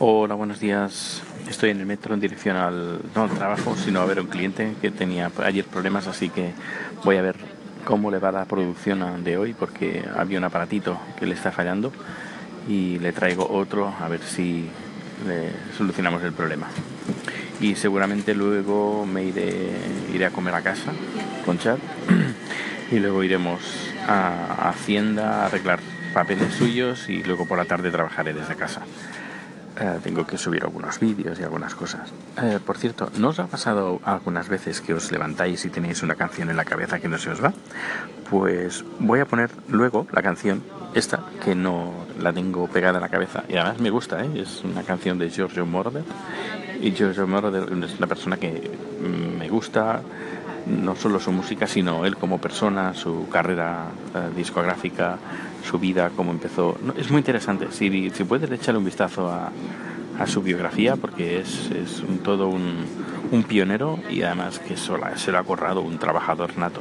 Hola, buenos días. Estoy en el metro en dirección al, no al trabajo, sino a ver a un cliente que tenía ayer problemas, así que voy a ver cómo le va la producción de hoy, porque había un aparatito que le está fallando y le traigo otro a ver si solucionamos el problema. Y seguramente luego me iré, iré a comer a casa con Chad y luego iremos a Hacienda a arreglar papeles suyos y luego por la tarde trabajaré desde casa. Eh, tengo que subir algunos vídeos y algunas cosas. Eh, por cierto, ¿no os ha pasado algunas veces que os levantáis y tenéis una canción en la cabeza que no se os va? Pues voy a poner luego la canción, esta, que no la tengo pegada en la cabeza y además me gusta, ¿eh? es una canción de Giorgio Moroder. Y Giorgio Moroder es una persona que me gusta, no solo su música, sino él como persona, su carrera discográfica, su vida, cómo empezó. es muy interesante. Si, si puedes echarle un vistazo a, su biografía, porque es, es un, todo un, un, pionero y además que sola, se lo ha corrado un trabajador nato.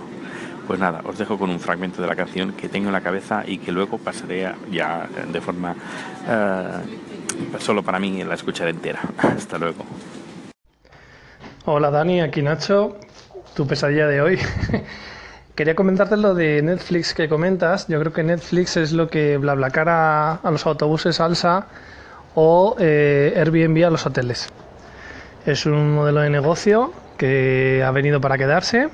Pues nada, os dejo con un fragmento de la canción que tengo en la cabeza y que luego pasaré ya de forma uh, solo para mí la escuchar entera. Hasta luego. Hola Dani, aquí Nacho, tu pesadilla de hoy. Quería comentarte lo de Netflix que comentas. Yo creo que Netflix es lo que BlaBlaCar a, a los autobuses Alsa o eh, Airbnb a los hoteles. Es un modelo de negocio que ha venido para quedarse.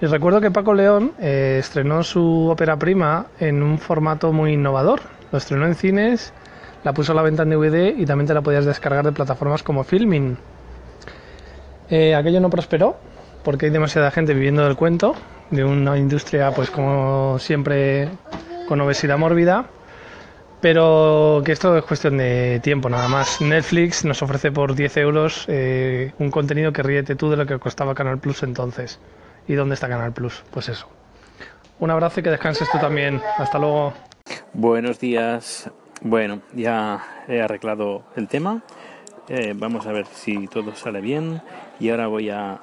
Y recuerdo que Paco León eh, estrenó su ópera prima en un formato muy innovador. Lo estrenó en cines, la puso a la venta en DVD y también te la podías descargar de plataformas como Filming. Eh, aquello no prosperó porque hay demasiada gente viviendo del cuento de una industria, pues como siempre, con obesidad mórbida. Pero que esto es cuestión de tiempo nada más. Netflix nos ofrece por 10 euros eh, un contenido que ríete tú de lo que costaba Canal Plus entonces. ¿Y dónde está Canal Plus? Pues eso. Un abrazo y que descanses tú también. Hasta luego. Buenos días. Bueno, ya he arreglado el tema. Eh, vamos a ver si todo sale bien. Y ahora voy a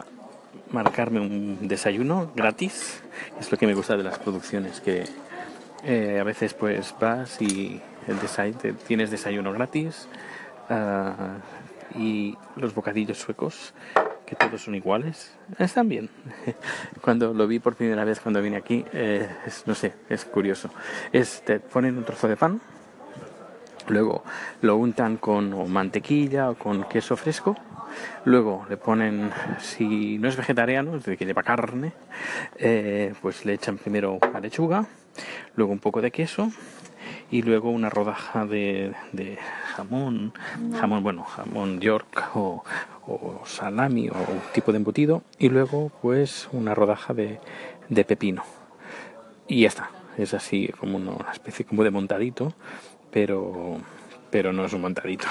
marcarme un desayuno gratis. Es lo que me gusta de las producciones, que eh, a veces pues vas y el desay tienes desayuno gratis uh, y los bocadillos suecos, que todos son iguales, están bien. Cuando lo vi por primera vez cuando vine aquí, eh, es, no sé, es curioso. Es, te ponen un trozo de pan, luego lo untan con mantequilla o con queso fresco Luego le ponen, si no es vegetariano, es decir, que lleva carne, eh, pues le echan primero la lechuga, luego un poco de queso y luego una rodaja de, jamón, jamón, bueno, jamón York o, salami o un tipo de embutido y luego pues una rodaja de, de pepino. Y ya está, es así como una especie como de montadito, pero pero no es un montadito.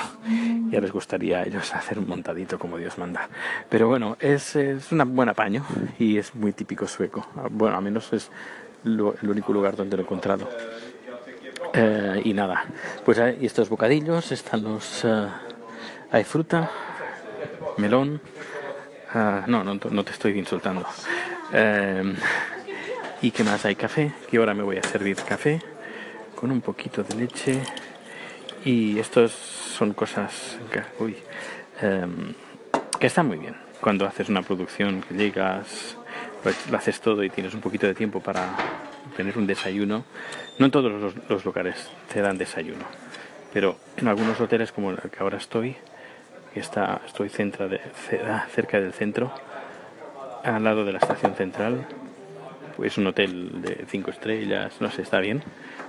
Ya les gustaría a ellos hacer un montadito como Dios manda. Pero bueno, es, es un buen apaño y es muy típico sueco. Bueno, al menos es el único lugar donde lo he encontrado. Eh, y nada, pues hay estos bocadillos, están los... Eh, hay fruta, melón... Uh, no, no, no, te estoy insultando. ¿Y qué más? Hay café, que ahora me voy a servir café con un poquito de leche y estos son cosas que, uy, em, que están muy bien. Cuando haces una producción, que llegas, pues lo haces todo y tienes un poquito de tiempo para tener un desayuno. No en todos los, lugares te dan desayuno, pero en algunos hoteles como el que ahora estoy, que está, estoy centra de, cerca del centro, al lado de la estación central, pues un hotel de cinco estrellas, no sé, está bien,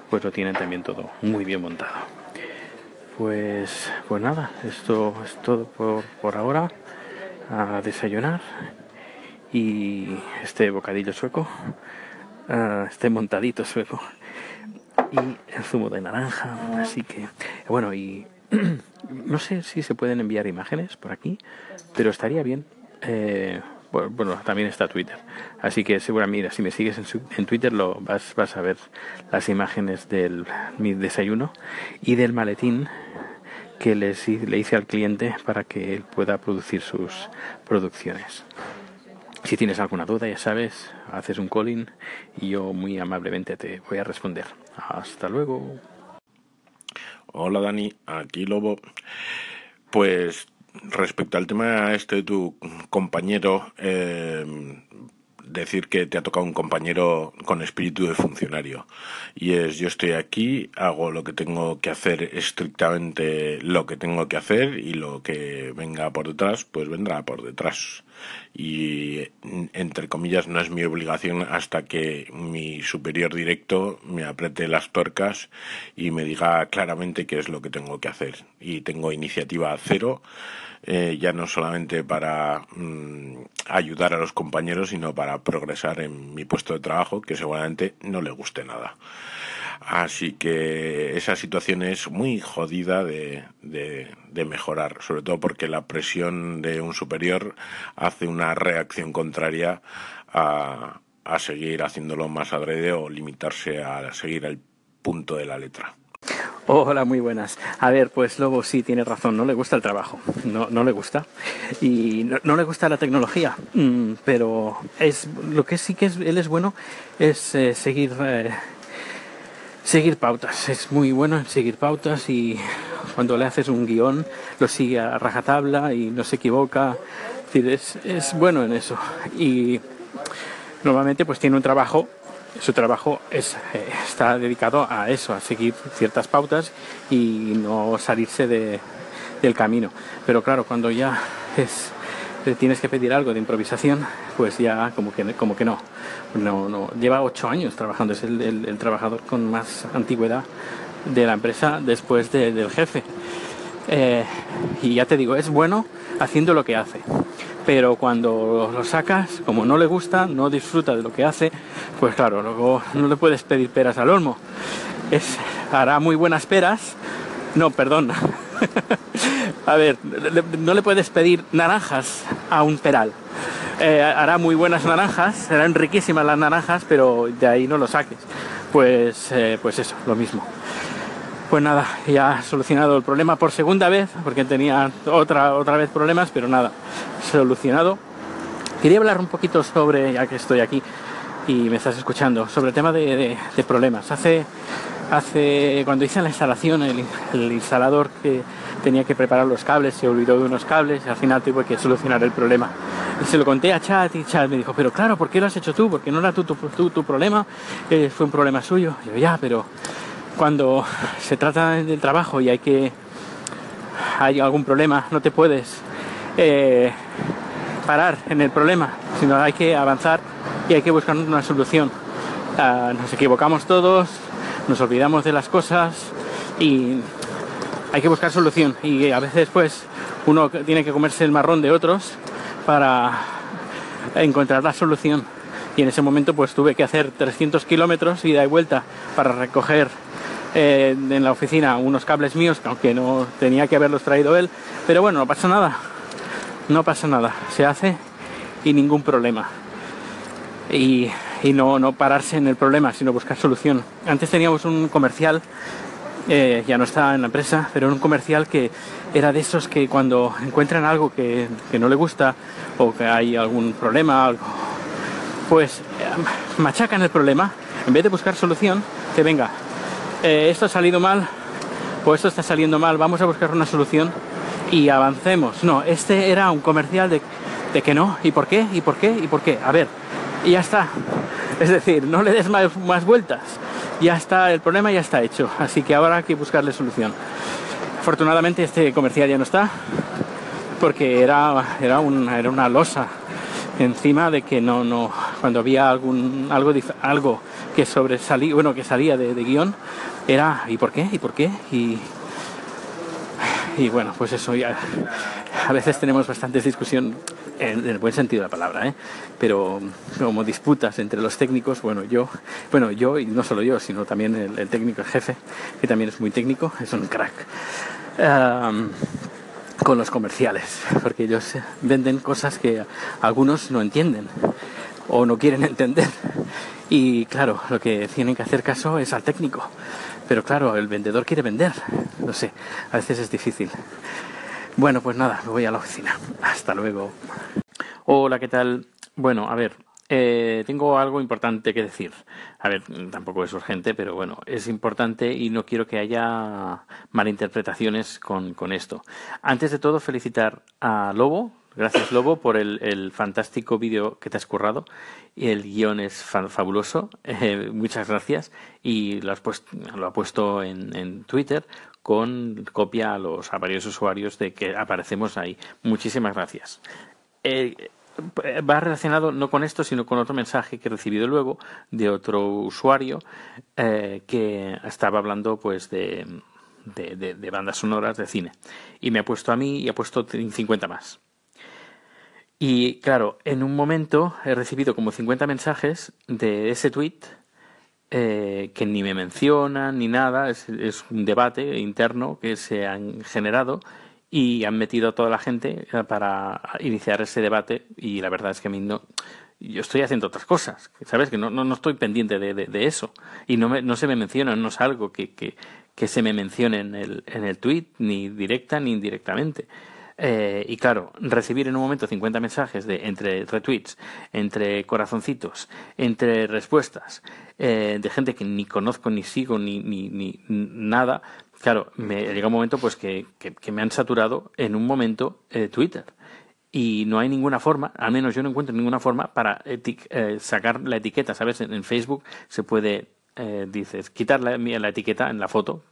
pues lo tienen también todo muy bien montado. Pues, pues nada, esto es todo por, por ahora. A desayunar. Y este bocadillo sueco, uh, este montadito sueco. Y el zumo de naranja. Así que, bueno, y no sé si se pueden enviar imágenes por aquí, pero estaría bien. Eh, bueno, también está Twitter. Así que seguramente, mira, si me sigues en, Twitter lo vas, vas a ver las imágenes del mi desayuno y del maletín que les, le hice al cliente para que él pueda producir sus producciones. Si tienes alguna duda, ya sabes, haces un calling y yo muy amablemente te voy a responder. Hasta luego. Hola Dani, aquí Lobo. Pues respecto al tema este de tu compañero, eh, decir que te ha tocado un compañero con espíritu de funcionario. Y es, yo estoy aquí, hago lo que tengo que hacer estrictamente lo que tengo que hacer y lo que venga por detrás, pues vendrá por detrás. Y, entre comillas, no es mi obligación hasta que mi superior directo me apriete las tuercas y me diga claramente qué es lo que tengo que hacer. Y tengo iniciativa cero eh, ya no solamente para mm, ayudar a los compañeros, sino para progresar en mi puesto de trabajo, que seguramente no le guste nada. Así que esa situación es muy jodida de, de, mejorar, sobre todo porque la presión de un superior hace una reacción contraria a, a seguir haciéndolo más adrede o limitarse a seguir el punto de la letra. Hola, muy buenas. A ver, pues Lobo sí tiene razón, no le gusta el trabajo, no, no le gusta. Y no, le gusta la tecnología, mm, pero es lo que sí que es, él es bueno es eh, seguir, eh, seguir pautas. Es muy bueno en seguir pautas y cuando le haces un guion lo sigue a rajatabla y no se equivoca. Es, es, bueno en eso. Y normalmente pues tiene un trabajo su trabajo es, eh, está dedicado a eso, a seguir ciertas pautas y no salirse de, del camino. Pero claro, cuando ya es, tienes que pedir algo de improvisación, pues ya como que, como que no. no, no. Lleva ocho años trabajando, es el, trabajador con más antigüedad de la empresa después del jefe. Eh, y ya te digo, es bueno haciendo lo que hace pero cuando lo sacas, como no le gusta, no disfruta de lo que hace, pues claro, luego no le puedes pedir peras al olmo. Es, hará muy buenas peras, no, perdón. a ver, no le puedes pedir naranjas a un peral. Eh, hará muy buenas naranjas, serán riquísimas las naranjas, pero de ahí no lo saques. Pues, eh, pues eso, lo mismo. Pues nada, ya solucionado el problema por segunda vez, porque tenía otra, otra vez problemas, pero nada, solucionado. Quería hablar un poquito sobre, ya que estoy aquí y me estás escuchando, sobre el tema de, problemas. Hace, hace, cuando hice la instalación, el, instalador que tenía que preparar los cables se olvidó de unos cables y al final tuve que solucionar el problema. Y se lo conté a Chat y Chat me dijo, pero claro, ¿por qué lo has hecho tú? Porque no era tu, tu, tu, problema, eh, fue un problema suyo. yo, ya, pero cuando se trata del trabajo y hay que hay algún problema, no te puedes eh, parar en el problema, sino hay que avanzar y hay que buscar una solución. Ah, nos equivocamos todos, nos olvidamos de las cosas y hay que buscar solución. Y a veces pues uno tiene que comerse el marrón de otros para encontrar la solución. Y en ese momento pues tuve que hacer 300 kilómetros ida y vuelta para recoger eh, en la oficina unos cables míos, aunque no tenía que haberlos traído él, pero bueno, no pasa nada, no pasa nada, se hace y ningún problema. Y, no, no pararse en el problema, sino buscar solución. Antes teníamos un comercial, eh, ya no está en la empresa, pero era un comercial que era de esos que cuando encuentran algo que, que no le gusta o que hay algún problema, algo, pues eh, machacan el problema, en vez de buscar solución, que venga, eh, esto ha salido mal o esto está saliendo mal, vamos a buscar una solución y avancemos. No, este era un comercial de, de que no, ¿y por qué? ¿Y por qué? ¿Y por qué? A ver, y ya está. Es decir, no le des más, más vueltas. Ya está, el problema ya está hecho. Así que ahora hay que buscarle solución. Afortunadamente este comercial ya no está porque era, era, una, era una losa encima de que no, no, cuando había algún, algo, algo que sobresalía, bueno, que salía de, guion, era ¿y por qué? ¿y por qué? Y, y bueno, pues eso ya. A veces tenemos bastantes discusión en, el buen sentido de la palabra, ¿eh? pero como disputas entre los técnicos, bueno, yo, bueno, yo y no solo yo, sino también el, técnico, el jefe, que también es muy técnico, es un crack. con los comerciales, porque ellos venden cosas que algunos no entienden o no quieren entender. Y claro, lo que tienen que hacer caso es al técnico. Pero claro, el vendedor quiere vender. No sé, a veces es difícil. Bueno, pues nada, me voy a la oficina. Hasta luego. Hola, ¿qué tal? Bueno, a ver, eh, tengo algo importante que decir. A ver, tampoco es urgente, pero bueno, es importante y no quiero que haya malinterpretaciones con, con esto. Antes de todo, felicitar a Lobo. Gracias, Lobo, por el, fantástico vídeo que te has currado. El guion es fabuloso. Eh, muchas gracias. Y lo, has puesto, lo ha puesto en, en Twitter con copia a los a varios usuarios de que aparecemos ahí. Muchísimas gracias. Eh, va relacionado no con esto, sino con otro mensaje que he recibido luego de otro usuario eh, que estaba hablando pues de, de, bandas sonoras de cine. Y me ha puesto a mí y ha puesto 50 más. Y claro, en un momento he recibido como 50 mensajes de ese tweet eh, que ni me mencionan ni nada, es, un debate interno que se han generado y han metido a toda la gente eh, para iniciar ese debate y la verdad es que a mí no yo estoy haciendo otras cosas sabes que no, no, no estoy pendiente de, de, eso. Y no, me, no se me menciona no es algo que, que, que se me mencione en el, en el tweet ni directa ni indirectamente eh, y claro, recibir en un momento 50 mensajes de entre retweets, entre corazoncitos, entre respuestas, eh, de gente que ni conozco, ni sigo, ni, ni, ni nada, claro, me llega un momento pues que, que, me han saturado en un momento eh, Twitter. Y no hay ninguna forma, al menos yo no encuentro ninguna forma para eh, sacar la etiqueta, ¿sabes? En, Facebook se puede, eh, dices, quitar la, la etiqueta en la foto,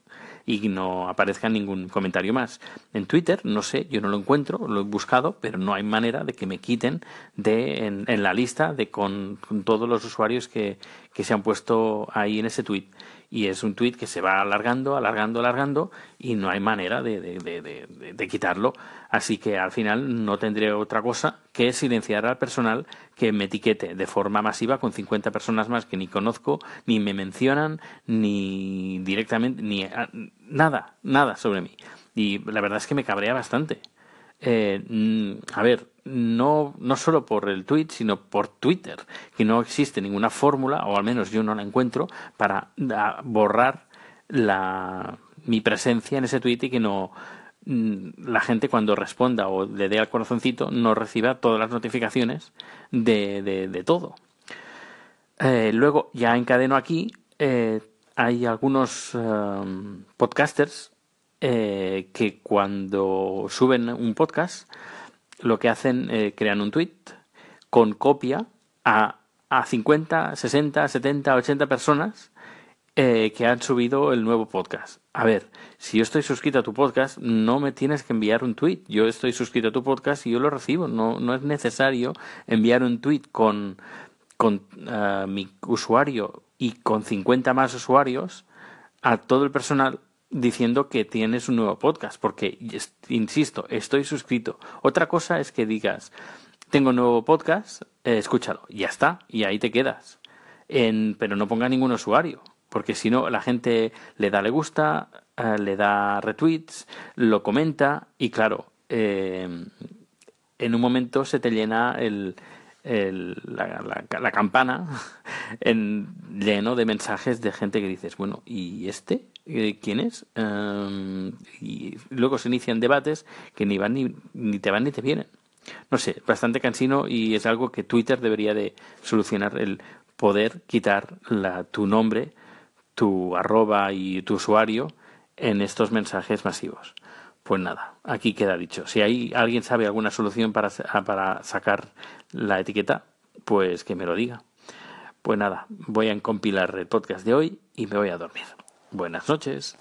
y no aparezca ningún comentario más. En Twitter, no sé, yo no lo encuentro, lo he buscado, pero no hay manera de que me quiten de en, en la lista de con, con, todos los usuarios que, que se han puesto ahí en ese tweet y es un tweet que se va alargando, alargando, alargando y no hay manera de, de, de, de, quitarlo. Así que al final no tendré otra cosa que silenciar al personal que me etiquete de forma masiva con 50 personas más que ni conozco, ni me mencionan, ni directamente, ni nada, nada sobre mí. Y la verdad es que me cabrea bastante. Eh, a ver, no, no solo por el tweet, sino por Twitter, que no existe ninguna fórmula, o al menos yo no la encuentro, para borrar la, mi presencia en ese tweet y que no mm, la gente cuando responda o le dé al corazoncito no reciba todas las notificaciones de, de, todo. Eh, luego, ya encadeno aquí, eh, hay algunos um, podcasters eh, que cuando suben un podcast lo que hacen, eh, crean un tweet con copia a, a 50, 60, 70, 80 personas eh, que han subido el nuevo podcast. A ver, si yo estoy suscrito a tu podcast, no me tienes que enviar un tweet. Yo estoy suscrito a tu podcast y yo lo recibo. No, no es necesario enviar un tweet con, con uh, mi usuario y con 50 más usuarios a todo el personal diciendo que tienes un nuevo podcast, porque, insisto, estoy suscrito. Otra cosa es que digas, tengo un nuevo podcast, eh, escúchalo, ya está, y ahí te quedas. En, pero no ponga ningún usuario, porque si no, la gente le da le gusta, eh, le da retweets, lo comenta, y claro, eh, en un momento se te llena el, la, la, campana en, lleno de mensajes de gente que dices, bueno, ¿y este? Quién es. Um, y luego se inician debates que ni van ni, ni te van ni te vienen. No sé, bastante cansino y es algo que Twitter debería de solucionar el poder quitar la, tu nombre, tu arroba y tu usuario en estos mensajes masivos. Pues nada, aquí queda dicho. Si hay alguien sabe alguna solución para, para sacar la etiqueta, pues que me lo diga. Pues nada, voy a compilar el podcast de hoy y me voy a dormir. Buenas noches.